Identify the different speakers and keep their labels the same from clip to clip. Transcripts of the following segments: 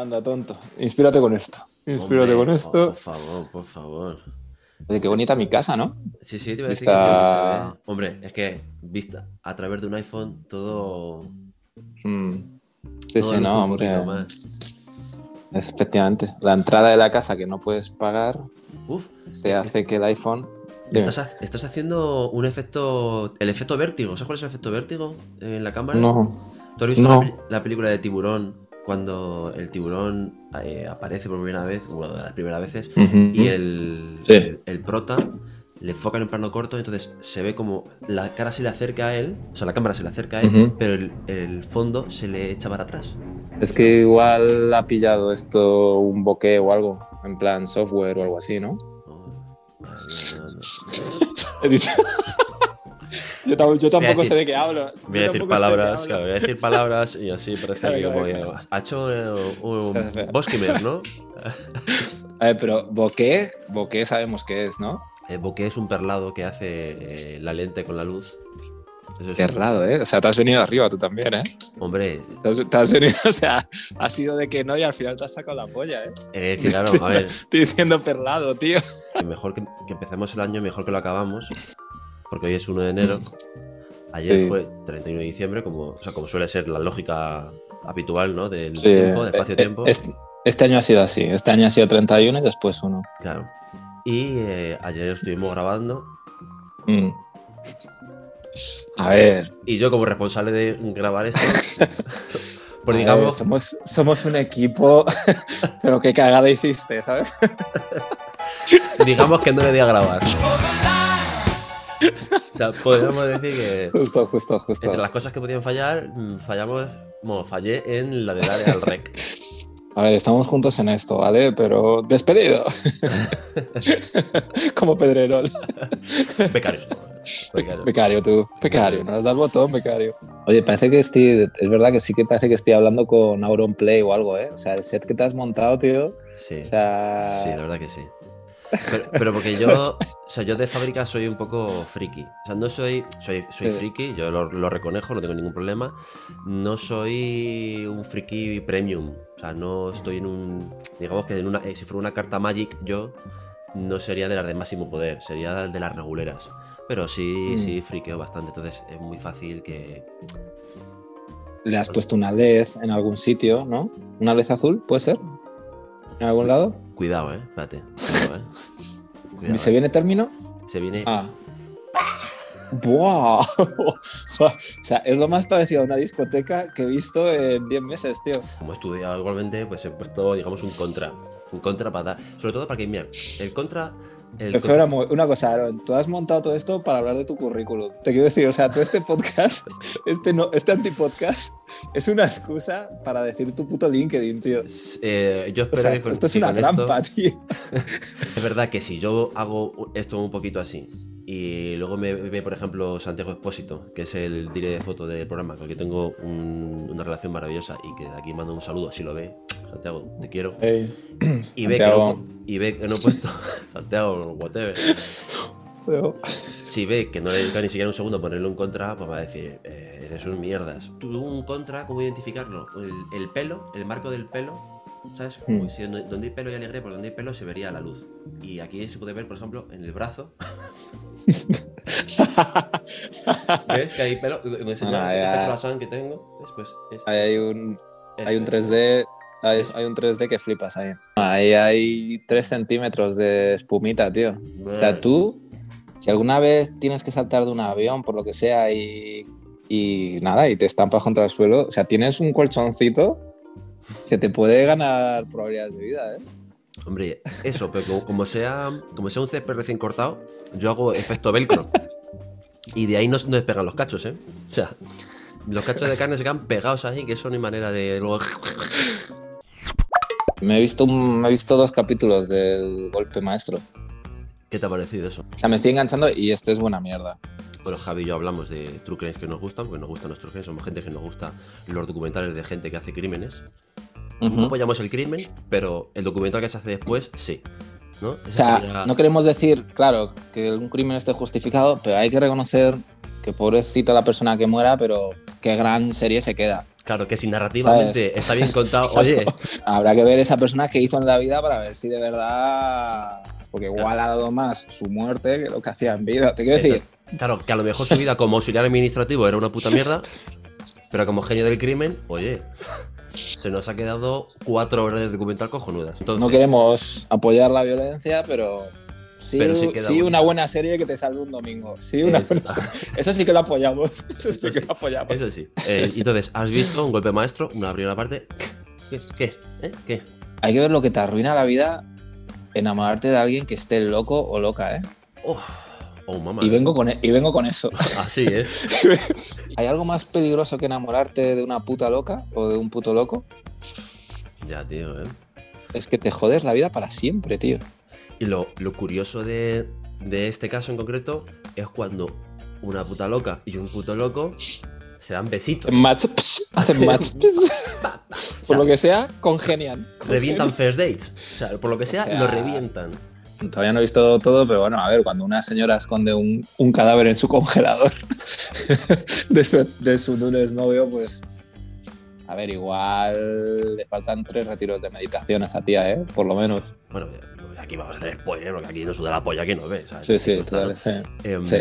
Speaker 1: Anda, tonto. Inspírate con esto. Inspírate
Speaker 2: Hombre,
Speaker 1: con esto.
Speaker 2: Por favor, por favor.
Speaker 1: Oye, qué bonita mi casa, ¿no?
Speaker 2: Sí, sí, te iba a decir que se ve- Hombre, es que vista a través de un iPhone todo.
Speaker 1: Mm. Sí,
Speaker 2: todo
Speaker 1: sí, no, hombre.
Speaker 2: más.
Speaker 1: Efectivamente. La entrada de la casa que no puedes pagar
Speaker 2: Uf,
Speaker 1: te hace que el iPhone.
Speaker 2: Estás, ha- estás haciendo un efecto. El efecto vértigo. ¿Sabes cuál es el efecto vértigo en la cámara?
Speaker 1: No.
Speaker 2: ¿Tú has visto
Speaker 1: No.
Speaker 2: la película de Tiburón? Cuando el tiburón eh, aparece por primera vez, una de las primeras veces,
Speaker 1: Ujú.
Speaker 2: y el,
Speaker 1: Sí.
Speaker 2: el, el prota le enfocan en plano corto, entonces se ve como la cara se le acerca a él, o sea, la cámara se le acerca a él,
Speaker 1: Ujú.
Speaker 2: pero el, el fondo se le echa para atrás.
Speaker 1: Es que igual ha pillado esto un bokeh o algo, en plan software o algo así, ¿no?
Speaker 2: Mía, no, no.
Speaker 1: Yo, tam- yo tampoco
Speaker 2: decir-
Speaker 1: sé de qué hablo.
Speaker 2: Voy a decir
Speaker 1: de
Speaker 2: palabras, claro, voy a decir palabras y así parece
Speaker 1: Claro,
Speaker 2: que
Speaker 1: claro,
Speaker 2: como
Speaker 1: claro.
Speaker 2: ha hecho eh, un
Speaker 1: espera.
Speaker 2: Boskimer, ¿no?
Speaker 1: A ver, pero bokeh, bokeh sabemos qué es, ¿no?
Speaker 2: El bokeh es un perlado que hace eh, la lente con la luz. Es-
Speaker 1: raro, ¿eh? O sea, te has venido arriba tú también, ¿eh?
Speaker 2: Hombre,
Speaker 1: Te has, te has venido, o sea, ha sido de que no y al final te has sacado la polla, ¿eh?
Speaker 2: eh, claro, a ver,
Speaker 1: Estoy diciendo perlado, tío.
Speaker 2: mejor que, que empecemos el año, mejor que lo acabamos. Porque hoy es 1 de enero. Ayer
Speaker 1: Sí.
Speaker 2: fue 31 de diciembre, como, o sea, como suele ser la lógica habitual, ¿no? Del
Speaker 1: Sí,
Speaker 2: tiempo, del
Speaker 1: eh,
Speaker 2: espacio-tiempo.
Speaker 1: eh, Este, este año ha sido así. Este año ha sido 31 y después uno.
Speaker 2: Claro. Y eh, ayer estuvimos grabando.
Speaker 1: Mm. A ver,
Speaker 2: Y yo, como responsable de grabar esto, pues digamos,
Speaker 1: ver, somos, somos un equipo, pero qué cagada hiciste, ¿sabes?
Speaker 2: digamos que no le di a grabar. O sea, podríamos decir que
Speaker 1: Justo, justo, justo.
Speaker 2: entre las cosas que podían fallar, mm, fallamos. Bueno, fallé en la de darle al rec.
Speaker 1: A ver, estamos juntos en esto, ¿vale? Pero despedido. Como Pedrerol.
Speaker 2: Becarios.
Speaker 1: Becario, tú. Becario, no nos da el botón, becario. Oye, parece que estoy. Es verdad que sí que parece que estoy hablando con Auronplay o algo, ¿eh? O sea, el set que te has montado, tío.
Speaker 2: Sí.
Speaker 1: O sea.
Speaker 2: Sí, la verdad que sí. Pero, pero porque yo, o sea, yo de fábrica soy un poco friki. O sea, no soy, soy, soy
Speaker 1: Sí.
Speaker 2: friki, yo lo, lo reconejo, no tengo ningún problema. No soy un friki premium. O sea, no estoy en un, digamos que en una, eh, si fuera una carta Magic, yo no sería de las de máximo poder, sería de las reguleras. Pero sí,
Speaker 1: Mm.
Speaker 2: sí, friqueo bastante. Entonces es muy fácil que.
Speaker 1: Le has puesto una LED en algún sitio, ¿no? ¿Una LED azul? ¿Puede ser? ¿En algún lado?
Speaker 2: Cuidado, eh. Espérate. Cuidado,
Speaker 1: ¿Se
Speaker 2: eh.
Speaker 1: viene término?
Speaker 2: Se viene.
Speaker 1: Ah. ¡Buah! o sea, es lo más parecido a una discoteca que he visto en 10 meses, tío.
Speaker 2: como he estudiado igualmente, pues he puesto, digamos, un contra. Un contra para dar. Sobre todo para que, mira, el contra. El
Speaker 1: Espera, mo- una cosa, Aaron. Tú has montado todo esto para hablar de tu currículum. Te quiero decir, o sea, todo este podcast, este, no, este antipodcast, es una excusa para decir tu puto LinkedIn, tío.
Speaker 2: eh, yo
Speaker 1: O
Speaker 2: espero
Speaker 1: sea,
Speaker 2: que
Speaker 1: esto,
Speaker 2: con-
Speaker 1: esto es
Speaker 2: que
Speaker 1: una
Speaker 2: esto-
Speaker 1: trampa, tío.
Speaker 2: es verdad que si yo hago esto un poquito así y luego me ve, por ejemplo, Santiago Expósito, que es el director de foto del programa, con el que tengo un- una relación maravillosa y que de aquí mando un saludo si lo ve. Santiago, te quiero. Y ve, que no, y ve que no he puesto. Santiago, whatever. Si ve que no le dedica ni siquiera un segundo a ponerle un contra, pues va a decir, eh, eres un mierdas. Tú un contra, ¿cómo identificarlo? El, el pelo, el marco del pelo, ¿sabes? Como
Speaker 1: Hmm.
Speaker 2: si donde, donde hay pelo y alegre, por donde hay pelo se vería la luz. Y aquí se puede ver, por ejemplo, en el brazo. ¿Ves que hay pelo? Me enseña
Speaker 1: Ah, ya.
Speaker 2: este croissant que tengo. Después es,
Speaker 1: Ahí hay un, hay un
Speaker 2: este.
Speaker 1: 3D. Hay, hay un 3D que flipas ahí. Ahí hay 3 centímetros de espumita, tío. O sea, tú, si alguna vez tienes que saltar de un avión, por lo que sea, y, y nada, y te estampas contra el suelo, o sea, tienes un colchoncito, se te puede ganar probabilidades de vida, ¿eh?
Speaker 2: Hombre, eso, pero como, como sea, como sea un césped recién cortado, yo hago efecto velcro. Y de ahí no, no despegan los cachos, ¿eh? O sea, los cachos de carne se quedan pegados ahí, que eso no hay manera de luego.
Speaker 1: Me he visto, un- me he visto dos capítulos del golpe maestro.
Speaker 2: ¿Qué te ha parecido eso?
Speaker 1: O sea, me estoy enganchando y esto es buena mierda.
Speaker 2: Bueno, Javi y yo hablamos de true crimes que nos gustan, porque nos gustan nuestros crimes, somos gente que nos gusta los documentales de gente que hace crímenes. No apoyamos el crimen, pero el documental que se hace después, sí. ¿No?
Speaker 1: O sea,
Speaker 2: sería-
Speaker 1: no queremos decir, claro, que un crimen esté justificado, pero hay que reconocer que pobrecita la persona que muera, pero qué gran serie se queda.
Speaker 2: Claro, que si narrativamente
Speaker 1: ¿Sabes?
Speaker 2: está bien contado, oye,
Speaker 1: Habrá que ver esa persona que hizo en la vida para ver si de verdad. Porque igual ha dado más su muerte que lo que hacía en vida. Te quiero decir,
Speaker 2: claro, que a lo mejor su vida como auxiliar administrativo era una puta mierda, pero como genio del crimen, oye, se nos ha quedado cuatro horas de documental cojonudas. Entonces,
Speaker 1: no queremos apoyar la violencia, pero. Sí,
Speaker 2: sí
Speaker 1: una buena serie que te salve un domingo. Sí, una
Speaker 2: Eso
Speaker 1: buena
Speaker 2: está.
Speaker 1: serie. Eso sí que lo apoyamos. Eso sí que lo apoyamos.
Speaker 2: Eso sí. Eh, entonces, ¿has visto un golpe maestro? Una primera parte. ¿Qué? ¿Qué? ¿Eh? ¿Qué?
Speaker 1: Hay que ver lo que te arruina la vida enamorarte de alguien que esté loco o loca, ¿eh?
Speaker 2: Oh, oh mamá.
Speaker 1: Y vengo con, e- y vengo con eso.
Speaker 2: Así, ¿eh?
Speaker 1: ¿Hay algo más peligroso que enamorarte de una puta loca o de un puto loco?
Speaker 2: Ya, tío, ¿eh?
Speaker 1: Es que te jodes la vida para siempre, tío.
Speaker 2: Y lo, lo curioso de, de este caso en concreto es cuando una puta loca y un puto loco se dan besitos.
Speaker 1: Match, psh, hacen match. Por lo que sea, congenian.
Speaker 2: Revientan first dates. O sea, por lo que sea,
Speaker 1: O sea,
Speaker 2: lo revientan.
Speaker 1: Todavía no he visto todo, pero bueno, a ver, cuando una señora esconde un, un cadáver en su congelador de su, de su novio, pues. A ver, igual le faltan tres retiros de meditación a esa tía, ¿eh? Por lo menos.
Speaker 2: Bueno, aquí vamos a hacer spoiler, porque aquí no suda la polla que no ve. ¿sabes?
Speaker 1: Sí, sí, total. eh.
Speaker 2: Em,
Speaker 1: Sí.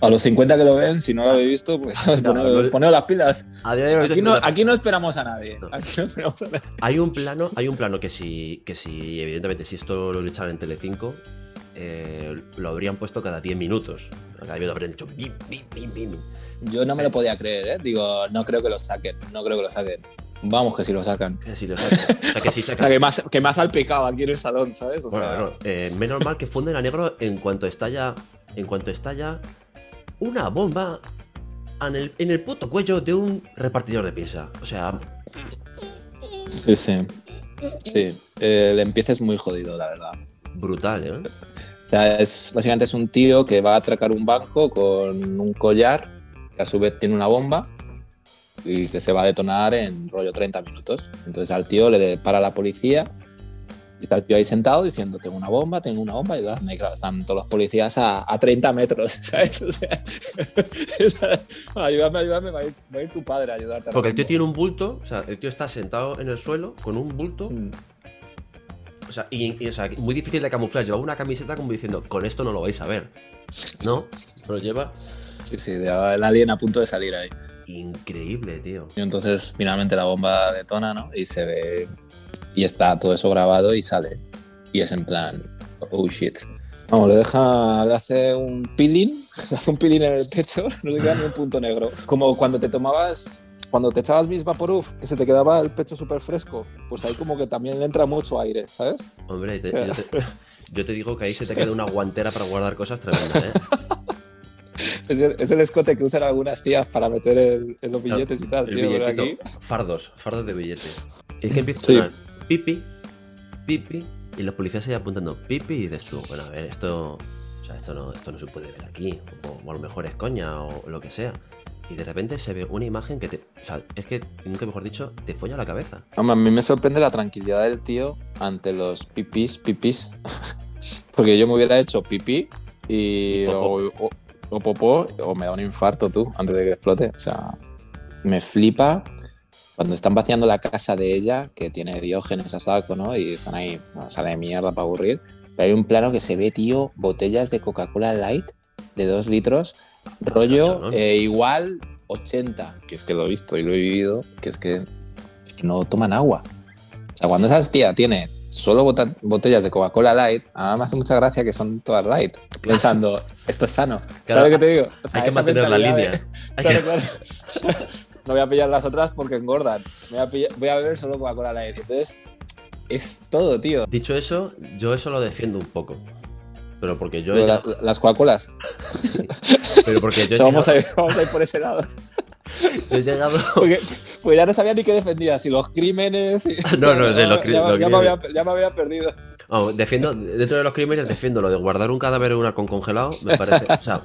Speaker 1: A los 50 que lo ven, si no lo habéis visto, pues
Speaker 2: no-
Speaker 1: poneos las pilas.
Speaker 2: A día de hoy
Speaker 1: Aquí no,
Speaker 2: no-
Speaker 1: aquí no esperamos a nadie.
Speaker 2: No.
Speaker 1: Aquí no esperamos a nadie.
Speaker 2: Hay un plano, hay un plano que si, que si evidentemente, si esto lo echaran en Telecinco, eh, lo habrían puesto cada 10 minutos. Cada vez lo habrían dicho bim, bim, bim, bim.
Speaker 1: Yo no me lo podía creer, ¿eh? Digo, no creo que lo saquen. No creo que lo saquen. Vamos, que si lo sacan.
Speaker 2: Que si lo sacan. O sea, que si
Speaker 1: O sea,
Speaker 2: sacan.
Speaker 1: que más, que más salpicado aquí en el salón, ¿sabes? O
Speaker 2: Bueno,
Speaker 1: sea,
Speaker 2: eh, menos mal que funden a negro en cuanto estalla. En cuanto estalla una bomba en el, en el puto cuello de un repartidor de pizza. O sea,
Speaker 1: Sí, sí. Sí. El empiece es muy jodido, la verdad.
Speaker 2: brutal, ¿eh?
Speaker 1: O sea, es, básicamente es un tío que va a atracar un banco con un collar que a su vez tiene una bomba y que se va a detonar en rollo 30 minutos. Entonces al tío le para la policía y está el tío ahí sentado diciendo, tengo una bomba, tengo una bomba, ayudadme. Y claro, están todos los policías a, a 30 metros, ¿sabes? O sea, ayúdame, ayúdame, va a, ir, va a ir tu padre a ayudarte.
Speaker 2: Porque el tío
Speaker 1: mismo".
Speaker 2: tiene un bulto, o sea, el tío está sentado en el suelo con un bulto
Speaker 1: Mm.
Speaker 2: O sea, y, y, o sea, muy difícil de camuflar. Llevaba una camiseta como diciendo, con esto no lo vais a ver. ¿No? Lo lleva
Speaker 1: Sí, sí, ya el alien a punto de salir ahí.
Speaker 2: Increíble, tío.
Speaker 1: Y entonces finalmente la bomba detona, ¿no? Y se ve. Y está todo eso grabado y sale. Y es en plan. Oh shit. Vamos, le deja. Le hace un peeling. Le hace un peeling en el pecho. No le queda ni un punto negro. Como cuando te tomabas. Cuando te echabas Bis Vaporub, que se te quedaba el pecho súper fresco. Pues ahí como que también le entra mucho aire, ¿sabes?
Speaker 2: Hombre, te- yo, te, yo te digo que ahí se te queda una guantera para guardar cosas tremendas, ¿eh?
Speaker 1: Es el, es el escote que usan algunas tías para meter el- en los billetes y tal,
Speaker 2: el
Speaker 1: tío.
Speaker 2: billetito,
Speaker 1: aquí.
Speaker 2: fardos, fardos de billete. Y es que empieza a
Speaker 1: Sí.
Speaker 2: pipi, pipi, y los policías ahí apuntando pipi, y dices tú, bueno, a ver, esto, o sea, esto no, esto no se puede ver aquí, o, o a lo mejor es coña, o lo que sea. Y de repente se ve una imagen que te, o sea, es que, nunca mejor dicho, te folla la cabeza.
Speaker 1: Hombre, a mí me sorprende la tranquilidad del tío ante los pipis, pipis. Porque yo me hubiera hecho pipí y o, o- o popó o me da un infarto tú antes de que explote. O sea, me flipa cuando están vaciando la casa de ella, que tiene diógenes a saco, ¿no? Y están ahí, sale de mierda para aburrir. Pero hay un plano que se ve, tío, botellas de Coca-Cola Light de dos litros, rollo eh, igual 80, que es que lo he visto y lo he vivido, que es que, es que no toman agua. O sea, cuando esa tía tiene solo botellas de Coca-Cola Light, a mí me hace mucha gracia que son todas light, pensando, esto es sano.
Speaker 2: Claro,
Speaker 1: ¿Sabes que te digo? O sea,
Speaker 2: Hay que mantener la línea.
Speaker 1: de-
Speaker 2: Hay
Speaker 1: Claro,
Speaker 2: que-
Speaker 1: claro. No voy a pillar las otras porque engordan. Voy a, pillar- voy a beber solo Coca-Cola Light. Entonces, es todo, tío.
Speaker 2: Dicho eso, yo eso lo defiendo un poco. Pero porque yo.
Speaker 1: La-
Speaker 2: llegado-
Speaker 1: las Coca-Colas.
Speaker 2: pero porque yo
Speaker 1: O
Speaker 2: he
Speaker 1: sea, vamos, a
Speaker 2: llegado,
Speaker 1: ir, vamos a ir por ese lado.
Speaker 2: yo he llegado-
Speaker 1: Porque pues ya no sabía ni qué defendía, si los crímenes. y-
Speaker 2: No, no, sí, los
Speaker 1: ya,
Speaker 2: los
Speaker 1: ya me había,
Speaker 2: crímenes.
Speaker 1: ya me había perdido.
Speaker 2: Vamos, defiendo, dentro de los crímenes defiendo lo de guardar un cadáver en un arcón congelado. Me parece, o sea,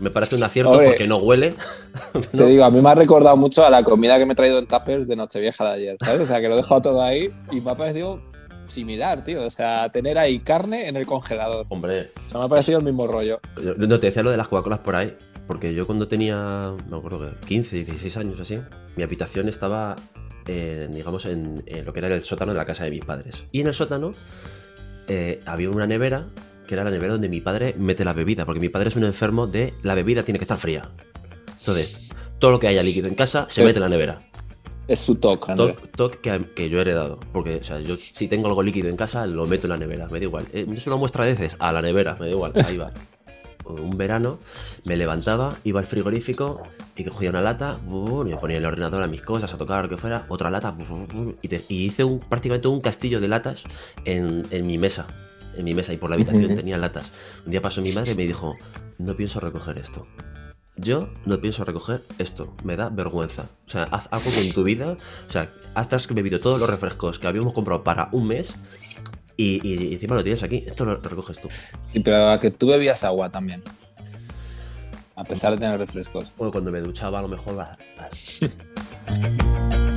Speaker 2: me parece un acierto porque no huele.
Speaker 1: Te digo, a mí me ha recordado mucho a la comida que me he traído en tuppers de Nochevieja de ayer, ¿sabes? O sea, que lo he dejado todo ahí y me ha parecido similar, tío. O sea, tener ahí carne en el congelador.
Speaker 2: Hombre,
Speaker 1: O sea, me ha parecido el mismo rollo.
Speaker 2: no te decía lo de las Coca-Colas por ahí. Porque yo cuando tenía, me acuerdo que 15, 16 años así, mi habitación estaba, eh, digamos, en, en lo que era el sótano de la casa de mis padres. Y en el sótano eh, había una nevera, que era la nevera donde mi padre mete la bebida, porque mi padre es un enfermo de la bebida tiene que estar fría. Entonces, todo lo que haya líquido en casa se
Speaker 1: Es-
Speaker 2: mete en la nevera.
Speaker 1: Es su toque,
Speaker 2: toc que, que yo he heredado. Porque, o sea, yo si tengo algo líquido en casa, lo meto en la nevera, me da igual. Eh, Es una muestra de veces a la nevera, me da igual, ahí va. Un verano me levantaba, iba al frigorífico y cogía una lata, y me ponía en el ordenador a mis cosas, a tocar lo que fuera, otra lata, y, te- y hice un, prácticamente un castillo de latas en, en mi mesa. En mi mesa y por la habitación tenía latas. Un día pasó mi madre y me dijo, no pienso recoger esto. Yo no pienso recoger esto, me da vergüenza. O sea, haz algo con tu vida. O sea, hasta has bebido todos los refrescos que habíamos comprado para un mes y, y- y encima lo tienes aquí. Esto lo recoges tú.
Speaker 1: Sí, pero que tú bebías agua también. A pesar de tener refrescos.
Speaker 2: O cuando me duchaba, a lo mejor.